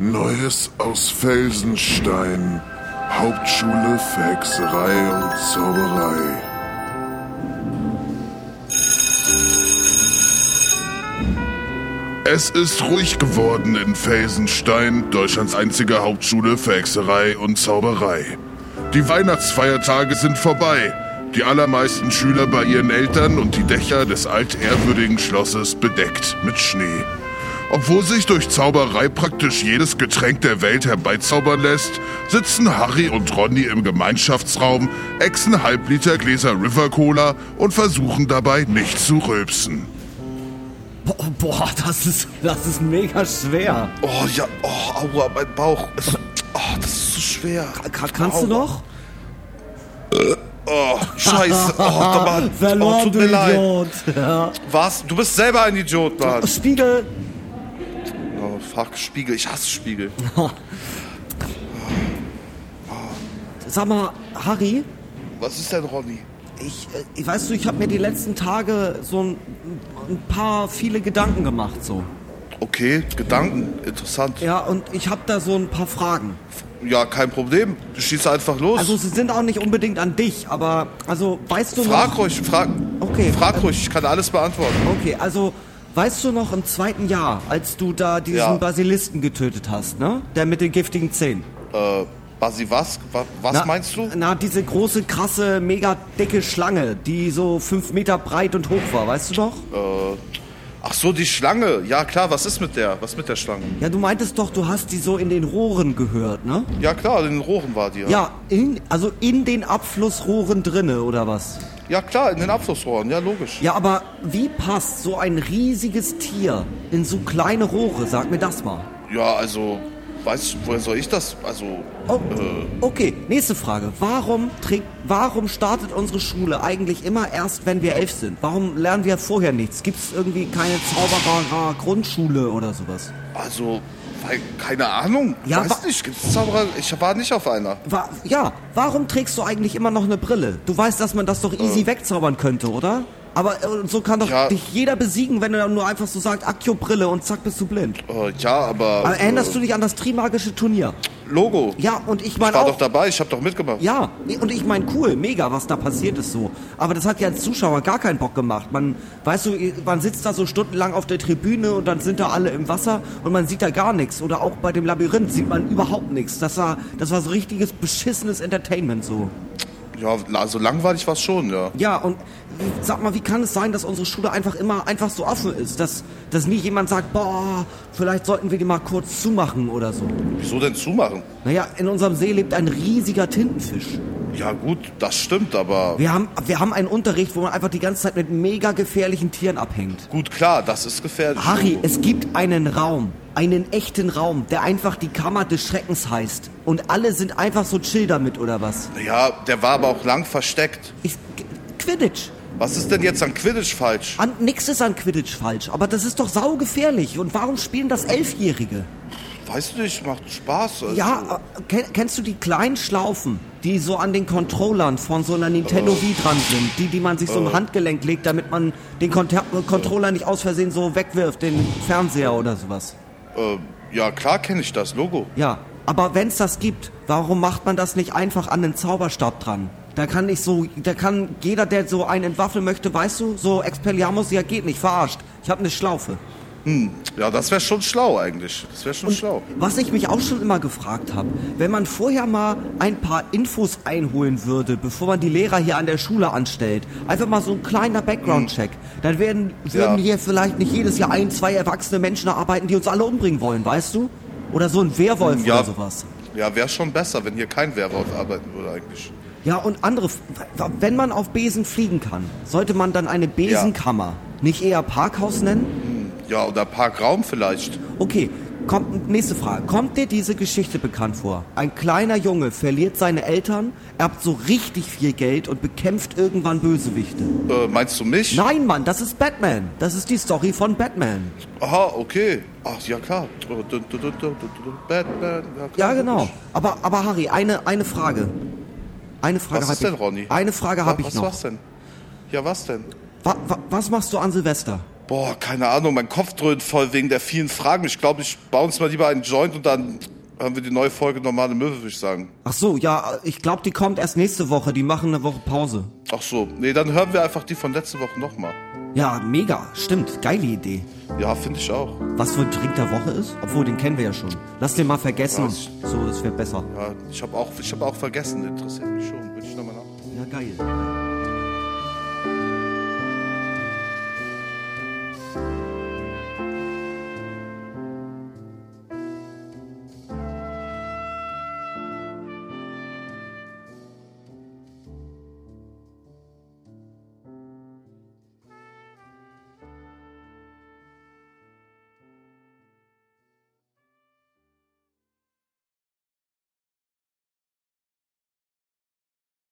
Neues aus Felsenstein. Hauptschule für Hexerei und Zauberei. Es ist ruhig geworden in Felsenstein, Deutschlands einzige Hauptschule für Hexerei und Zauberei. Die Weihnachtsfeiertage sind vorbei. Die allermeisten Schüler bei ihren Eltern und die Dächer des altehrwürdigen Schlosses bedeckt mit Schnee. Obwohl sich durch Zauberei praktisch jedes Getränk der Welt herbeizaubern lässt, sitzen Harry und Ronny im Gemeinschaftsraum, exen Halbliter Gläser River Cola und versuchen dabei nicht zu rülpsen. Boah, boah, das ist, das ist mega schwer. Oh ja, oh, aua, mein Bauch. Ist, oh, das ist so schwer. Ka kannst du noch? Oh, scheiße. Oh, Mann. oh, Verloren, tut du mir leid. Idiot. Ja. Was? Du bist selber ein Idiot, Mann. Spiegel. Oh, fuck, Spiegel. Ich hasse Spiegel. Sag mal, Harry, Was ist denn, Ronny? ich, äh, ich weißt du, ich habe mir die letzten Tage so ein, ein paar viele Gedanken gemacht so. Okay, Gedanken. Interessant. Ja, und ich habe da so ein paar Fragen. Ja, kein Problem. Du schießt einfach los. Also sie sind auch nicht unbedingt an dich, aber also weißt du frag noch? ruhig, frag. Okay. Frag ruhig, ich kann alles beantworten. Okay, also weißt du noch im zweiten Jahr, als du da diesen Ja. Basilisten getötet hast, ne? Der mit den giftigen Zähnen. Äh, Basi, was? Wa- Was Na, meinst du? Na, diese große, krasse, mega dicke Schlange, die so fünf Meter breit und hoch war, weißt du noch? Ach so, die Schlange. Ja, klar, was ist mit der? Was mit der Schlange? Ja, du meintest doch, du hast die so in den Rohren gehört, ne? Ja, klar, in den Rohren war die. Ja, Ja, in, also in den Abflussrohren drinne, oder was? Ja klar, in den Abflussrohren. Ja, logisch. Ja, aber wie passt so ein riesiges Tier in so kleine Rohre? Sag mir das mal. Ja, also, weißt du, woher soll ich das? Also, Oh, okay, nächste Frage. Warum, trägt, warum startet unsere Schule eigentlich immer erst, wenn wir elf sind? Warum lernen wir vorher nichts? Gibt es irgendwie keine Zauberer-Grundschule oder sowas? also, weil, keine Ahnung. Ja, weiß nicht, gibt's Zauberer? Ich war nicht auf einer. Wa ja, warum trägst du eigentlich immer noch eine Brille? Du weißt, dass man das doch easy wegzaubern könnte, oder? Aber äh, so kann doch Ja. dich jeder besiegen, wenn er nur einfach so sagt, Akio Brille und zack bist du blind. Äh, ja, aber. Aber erinnerst äh, du dich an das Trimagische Turnier? Logo. Ja, und ich Ich meine war auch... doch dabei, ich habe doch mitgemacht. Ja, und ich meine, cool, mega, was da passiert ist so. Aber das hat ja als Zuschauer gar keinen Bock gemacht. Man, weißt du, man sitzt da so stundenlang auf der Tribüne und dann sind da alle im Wasser und man sieht da gar nichts. Oder auch bei dem Labyrinth sieht man überhaupt nichts. Das war, das war so richtiges beschissenes Entertainment so. Ja, also langweilig war es schon, ja. Ja, und sag mal, wie kann es sein, dass unsere Schule einfach immer einfach so offen ist? Dass, dass nie jemand sagt, boah, vielleicht sollten wir die mal kurz zumachen oder so. Wieso denn zumachen? Naja, in unserem See lebt ein riesiger Tintenfisch. Ja, gut, das stimmt, aber. Wir haben, wir haben einen Unterricht, wo man einfach die ganze Zeit mit mega gefährlichen Tieren abhängt. Gut, klar, das ist gefährlich. Harry, es gibt einen Raum, einen echten Raum, der einfach die Kammer des Schreckens heißt. Und alle sind einfach so chill damit, oder was? Ja, der war aber auch lang versteckt. Ich, Quidditch. Was ist denn jetzt an Quidditch falsch? An, nix ist an Quidditch falsch, aber das ist doch saugefährlich. Und warum spielen das Elfjährige? Weißt du nicht, macht Spaß. Also. Ja, äh, kenn, kennst du die kleinen Schlaufen, die so an den Controllern von so einer Nintendo Wii dran sind? Die, die man sich so im Handgelenk legt, damit man den Conter Controller nicht aus Versehen so wegwirft, den Fernseher oder sowas. Äh, ja, klar kenne ich das Logo. Ja, aber wenn's das gibt, warum macht man das nicht einfach an den Zauberstab dran? Da kann nicht so, da kann jeder, der so einen entwaffeln möchte, weißt du, so Expelliarmus, ja geht nicht, verarscht. Ich habe eine Schlaufe. Ja, das wäre schon schlau eigentlich. Das wäre schon schlau. Was ich mich auch schon immer gefragt habe, wenn man vorher mal ein paar Infos einholen würde, bevor man die Lehrer hier an der Schule anstellt, einfach mal so ein kleiner Background-Check, dann werden, würden Ja. hier vielleicht nicht jedes Jahr ein, zwei erwachsene Menschen arbeiten, die uns alle umbringen wollen, weißt du? Oder so ein Werwolf Ja. oder sowas. Ja, wäre schon besser, wenn hier kein Werwolf arbeiten würde eigentlich. Ja, und andere, wenn man auf Besen fliegen kann, sollte man dann eine Besenkammer nicht eher Parkhaus nennen? Ja, oder Parkraum vielleicht. Okay, kommt, nächste Frage. Kommt dir diese Geschichte bekannt vor? Ein kleiner Junge verliert seine Eltern, erbt so richtig viel Geld und bekämpft irgendwann Bösewichte. Äh, meinst du mich? Nein, Mann, das ist Batman. Das ist die Story von Batman. Aha, okay. Ach, ja klar. Batman. Ja, klar, Ja, genau. Aber, aber Harry, eine, eine Frage. Eine Frage Was ist denn. Ronny? Eine Frage habe ich noch. Was denn? Ja, was denn? Wa, wa, was machst du an Silvester? Boah, keine Ahnung, mein Kopf dröhnt voll wegen der vielen Fragen. Ich glaube, ich baue uns mal lieber einen Joint und dann haben wir die neue Folge normale Möwe, würde ich sagen. Ach so, ja, ich glaube, die kommt erst nächste Woche. Die machen eine Woche Pause. Ach so, nee, dann hören wir einfach die von letzte Woche nochmal. Ja, mega. Stimmt. Geile Idee. Ja, finde ich auch. Was für ein Drink der Woche ist? Obwohl, den kennen wir ja schon. Lass den mal vergessen. Was? So, das wäre besser. Ja, ich habe auch, ich hab auch vergessen, interessiert mich schon. Würde ich nochmal nach. Ja, geil.